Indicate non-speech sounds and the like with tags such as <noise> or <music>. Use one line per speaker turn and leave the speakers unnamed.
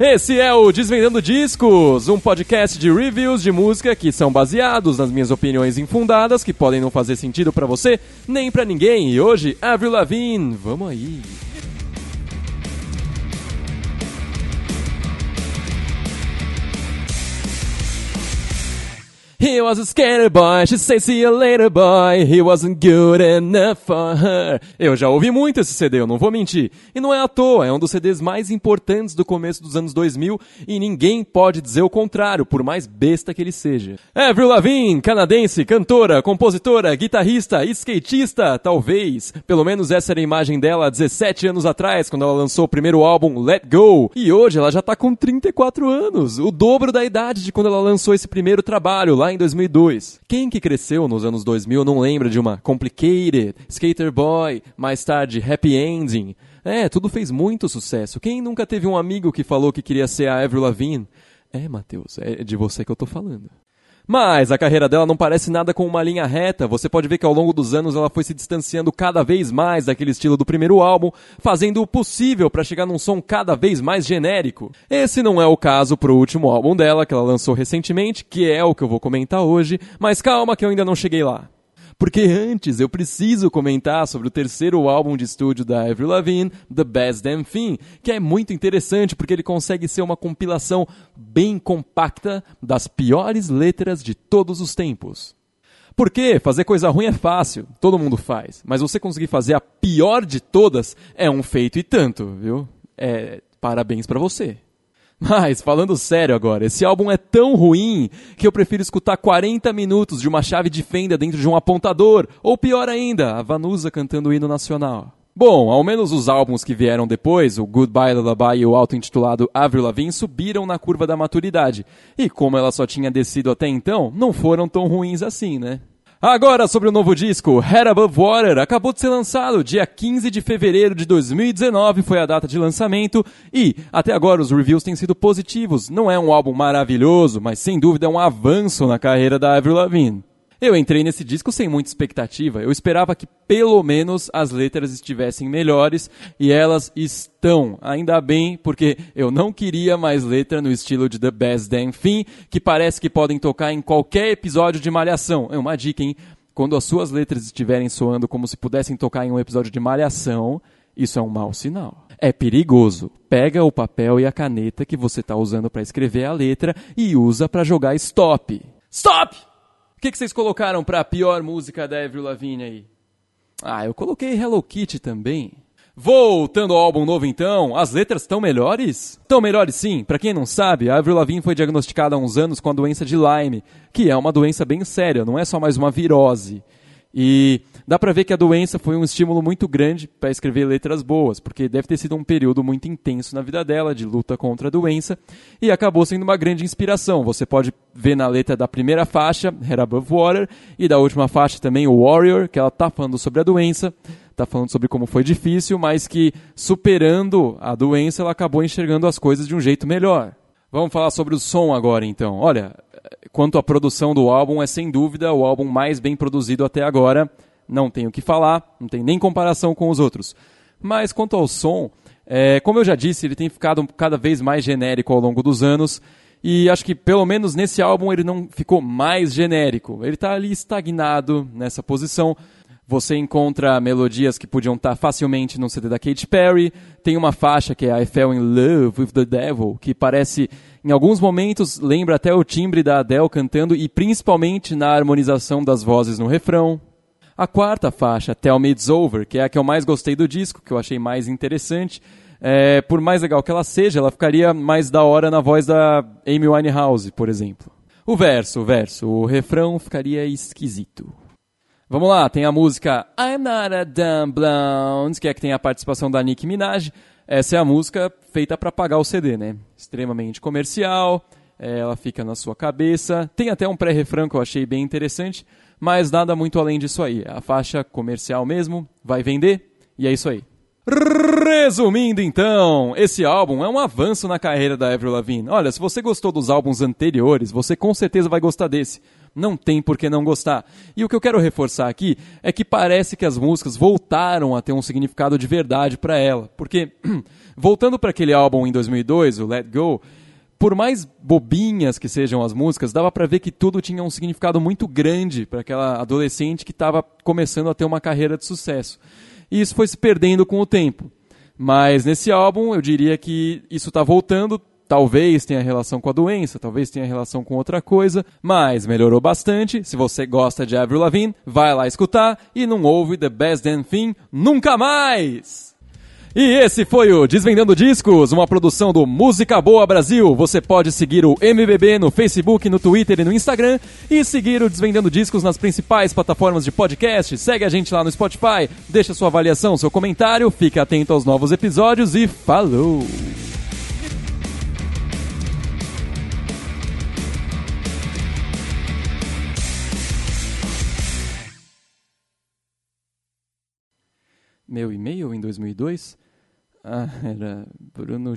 Esse é o Desvendando Discos, um podcast de reviews de música que são baseados nas minhas opiniões infundadas, que podem não fazer sentido pra você, nem pra ninguém. E hoje, Avril Lavigne, vamos aí. He was a skater boy, she said see you later boy, he wasn't good enough for her. Eu já ouvi muito esse CD, eu não vou mentir. E não é à toa, é um dos CDs mais importantes do começo dos anos 2000 e ninguém pode dizer o contrário, por mais besta que ele seja. Avril Lavigne, canadense, cantora, compositora, guitarrista, skatista, talvez. Pelo menos essa era a imagem dela há 17 anos atrás, quando ela lançou o primeiro álbum Let Go. E hoje ela já tá com 34 anos, o dobro da idade de quando ela lançou esse primeiro trabalho, lá em 2002. Quem que cresceu nos anos 2000 não lembra de uma Complicated, Skater Boy, mais tarde Happy Ending? É, tudo fez muito sucesso. Quem nunca teve um amigo que falou que queria ser a Avril Lavigne? É, Matheus, é de você que eu tô falando. Mas a carreira dela não parece nada com uma linha reta. Você pode ver que ao longo dos anos ela foi se distanciando cada vez mais daquele estilo do primeiro álbum, fazendo o possível para chegar num som cada vez mais genérico. Esse não é o caso pro último álbum dela, que ela lançou recentemente, que é o que eu vou comentar hoje, mas calma que eu ainda não cheguei lá. Porque antes eu preciso comentar sobre o terceiro álbum de estúdio da Avril Lavigne, The Best Damn Thing, que é muito interessante porque ele consegue ser uma compilação bem compacta das piores letras de todos os tempos. Porque fazer coisa ruim é fácil, todo mundo faz, mas você conseguir fazer a pior de todas é um feito e tanto, viu? É, parabéns para você. Mas, falando sério agora, esse álbum é tão ruim que eu prefiro escutar 40 minutos de uma chave de fenda dentro de um apontador, ou pior ainda, a Vanusa cantando o hino nacional. Bom, ao menos os álbuns que vieram depois, o Goodbye Lullaby e o auto-intitulado Avril Lavigne, subiram na curva da maturidade. E como ela só tinha descido até então, não foram tão ruins assim, né? Agora sobre o novo disco, Head Above Water, acabou de ser lançado, dia 15 de fevereiro de 2019 foi a data de lançamento e até agora os reviews têm sido positivos. Não é um álbum maravilhoso, mas sem dúvida é um avanço na carreira da Avril Lavigne. Eu entrei nesse disco sem muita expectativa. Eu esperava que pelo menos as letras estivessem melhores e elas estão. Ainda bem, porque eu não queria mais letra no estilo de The Best Damn Thing, que parece que podem tocar em qualquer episódio de Malhação. É uma dica, hein? Quando as suas letras estiverem soando como se pudessem tocar em um episódio de Malhação, isso é um mau sinal. É perigoso. Pega o papel e a caneta que você está usando para escrever a letra e usa para jogar stop. Stop! O que, que vocês colocaram para a pior música da Avril Lavigne aí? Ah, eu coloquei Hello Kitty também. Voltando ao álbum novo então, as letras estão melhores? Estão melhores sim. Para quem não sabe, a Avril Lavigne foi diagnosticada há uns anos com a doença de Lyme, que é uma doença bem séria, não é só mais uma virose. E dá para ver que a doença foi um estímulo muito grande para escrever letras boas, porque deve ter sido um período muito intenso na vida dela, de luta contra a doença, e acabou sendo uma grande inspiração. Você pode ver na letra da primeira faixa, Head Above Water, e da última faixa também, Warrior, que ela está falando sobre a doença, está falando sobre como foi difícil, mas que superando a doença, ela acabou enxergando as coisas de um jeito melhor. Vamos falar sobre o som agora, então. Olha, quanto à produção do álbum, é sem dúvida o álbum mais bem produzido até agora. Não tenho o que falar, não tem nem comparação com os outros. Mas quanto ao som, é, como eu já disse, ele tem ficado cada vez mais genérico ao longo dos anos. E acho que pelo menos nesse álbum ele não ficou mais genérico. Ele está ali estagnado nessa posição. Você encontra melodias que podiam estar facilmente no CD da Katy Perry. Tem uma faixa que é I Fell in Love with the Devil, que parece, em alguns momentos, lembra até o timbre da Adele cantando e principalmente na harmonização das vozes no refrão. A quarta faixa, Tell Me It's Over, que é a que eu mais gostei do disco, que eu achei mais interessante. É, por mais legal que ela seja, ela ficaria mais da hora na voz da Amy Winehouse, por exemplo. O verso, o verso, o refrão ficaria esquisito. Vamos lá, tem a música I'm Not a Dumb Blonde, que é que tem a participação da Nicki Minaj. Essa é a música feita para pagar o CD, né? Extremamente comercial, é, ela fica na sua cabeça. Tem até um pré-refrão que eu achei bem interessante, mas nada muito além disso aí. A faixa comercial mesmo, vai vender, e é isso aí. Resumindo então, esse álbum é um avanço na carreira da Avril Lavigne. Olha, se você gostou dos álbuns anteriores, você com certeza vai gostar desse. Não tem por que não gostar. E o que eu quero reforçar aqui é que parece que as músicas voltaram a ter um significado de verdade para ela. Porque, <clears throat> voltando para aquele álbum em 2002, o Let Go, por mais bobinhas que sejam as músicas, dava para ver que tudo tinha um significado muito grande para aquela adolescente que estava começando a ter uma carreira de sucesso. E isso foi se perdendo com o tempo. Mas nesse álbum, eu diria que isso está voltando. Talvez tenha relação com a doença, talvez tenha relação com outra coisa, mas melhorou bastante. Se você gosta de Avril Lavigne, vai lá escutar e não ouve The Best Damn Thing nunca mais! E esse foi o Desvendando Discos, uma produção do Música Boa Brasil. Você pode seguir o MBB no Facebook, no Twitter e no Instagram e seguir o Desvendando Discos nas principais plataformas de podcast. Segue a gente lá no Spotify, deixa sua avaliação, seu comentário, fique atento aos novos episódios e falou! Meu e-mail em 2002 <laughs> ah, era Bruno